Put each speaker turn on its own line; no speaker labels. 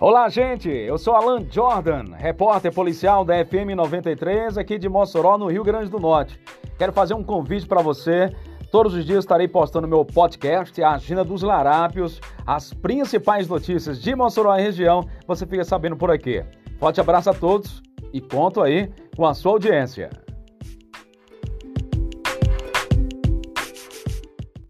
Olá, gente. Eu sou Alan Jordan, repórter policial da FM 93, aqui de Mossoró, no Rio Grande do Norte. Quero fazer um convite para você. Todos os dias estarei postando meu podcast, a Agenda dos Larápios, as principais notícias de Mossoró e região. Você fica sabendo por aqui. Forte abraço a todos e conto aí com a sua audiência.